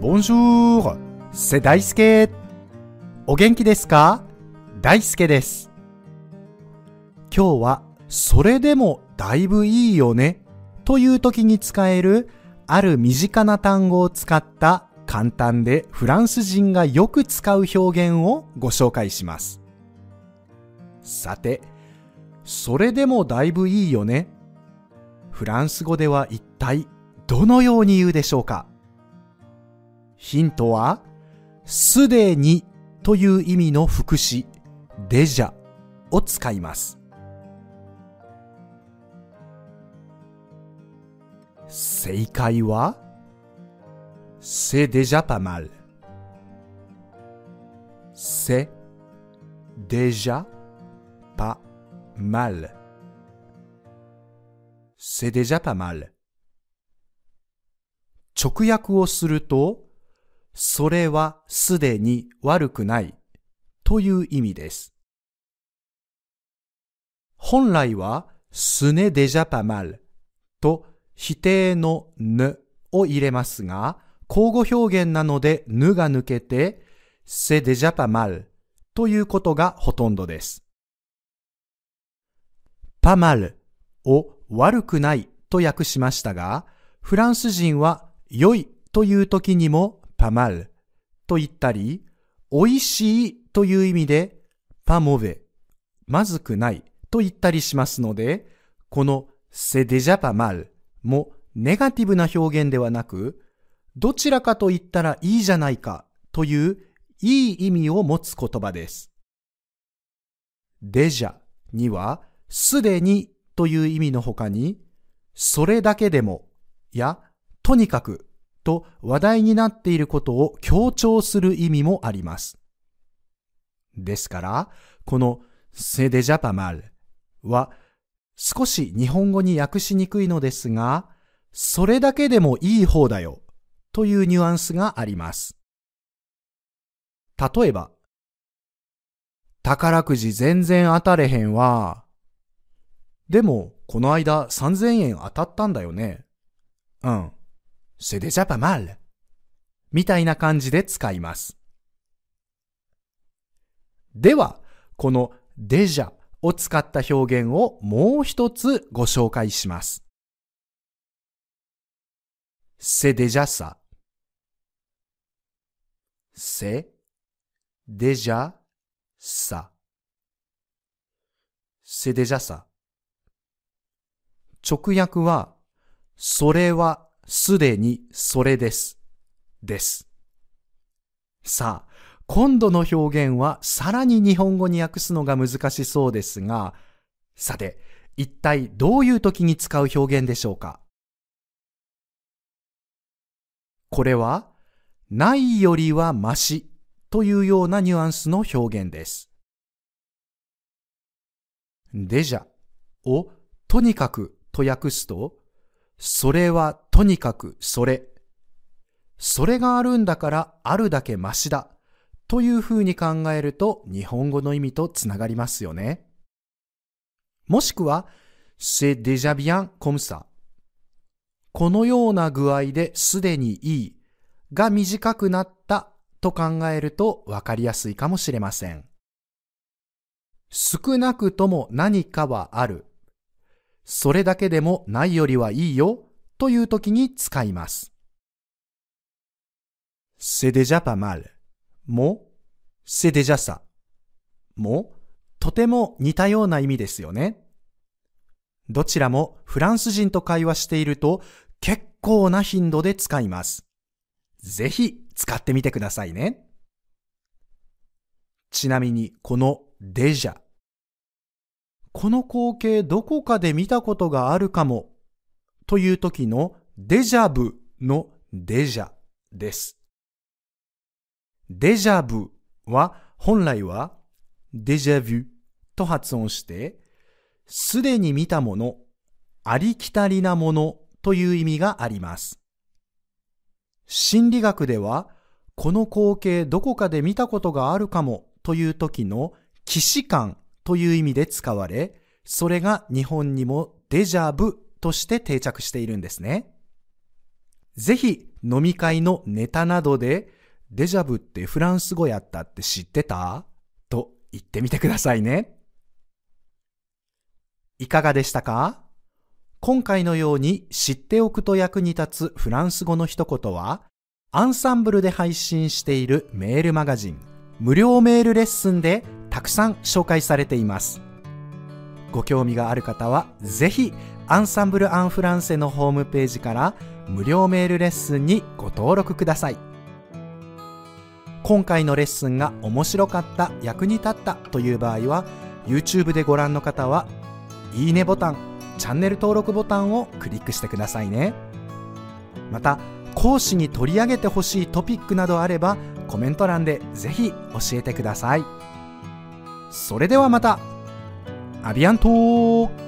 Bonjour, c'est 大輔。お元気ですか?大輔です。今日は、それでもだいぶいいよね、という時に使える、ある身近な単語を使った簡単でフランス人がよく使う表現をご紹介します。さて、それでもだいぶいいよね。フランス語では一体どのように言うでしょうか？ヒントは、すでにという意味の副詞、でじゃを使います。正解は、せでじゃぱまる。せでじゃぱまる。せでじゃぱまる。直訳をすると、それはすでに悪くないという意味です。本来は、すねデジャパマルと否定のぬを入れますが、交互表現なのでぬが抜けて、せデジャパマルということがほとんどです。パマルを悪くないと訳しましたが、フランス人は良いという時にもパマルと言ったり、美味しいという意味でパモベ、まずくないと言ったりしますので、このセデジャパマルもネガティブな表現ではなく、どちらかと言ったらいいじゃないかといういい意味を持つ言葉です。デジャにはすでにという意味の他に、それだけでもやとにかくと話題になっていることを強調する意味もあります。ですから、このセデジャパマルは少し日本語に訳しにくいのですが、それだけでもいい方だよというニュアンスがあります。例えば、宝くじ全然当たれへんわ。でも、この間3000円当たったんだよね。うん。C'est déjà pas mal みたいな感じで使います。では、このデジャを使った表現をもう一つご紹介します。c'est déjà ça. c'est déjà ça. c'est déjà ça. 直訳は、それはすでにそれです。です。さあ、今度の表現はさらに日本語に訳すのが難しそうですが、さて、一体どういう時に使う表現でしょうか？これは、ないよりはマシというようなニュアンスの表現です。デジャをとにかくと訳すと、それはとにかくそれ。それがあるんだからあるだけマシだ。という風に考えると日本語の意味とつながりますよね。もしくは、c'est déjà bien comme ça。このような具合ですでにいいが短くなったと考えるとわかりやすいかもしれません。少なくとも何かはある。それだけでもないよりはいいよという時に使います。c'est déjà pas mal も、c'est déjà ça も、とても似たような意味ですよね。どちらもフランス人と会話していると結構な頻度で使います。ぜひ使ってみてくださいね。ちなみにこのデジャこの光景どこかで見たことがあるかもという時のデジャブのデジャです。デジャブは本来はデジャビュと発音してすでに見たもの、ありきたりなものという意味があります。心理学ではこの光景どこかで見たことがあるかもという時の既視感という意味で使われ、それが日本にもデジャブとして定着しているんですね。ぜひ飲み会のネタなどでデジャブってフランス語やったって知ってた？と言ってみてくださいね。いかがでしたか？今回のように知っておくと役に立つフランス語の一言は、アンサンブルで配信しているメールマガジン、無料メールレッスンでたくさん紹介されています。ご興味がある方は、ぜひ、アンサンブル・アン・フランセのホームページから無料メールレッスンにご登録ください。今回のレッスンが面白かった、役に立ったという場合は、YouTube でご覧の方は、いいねボタン、チャンネル登録ボタンをクリックしてくださいね。また、講師に取り上げてほしいトピックなどあれば、コメント欄でぜひ教えてください。それではまた。アビアント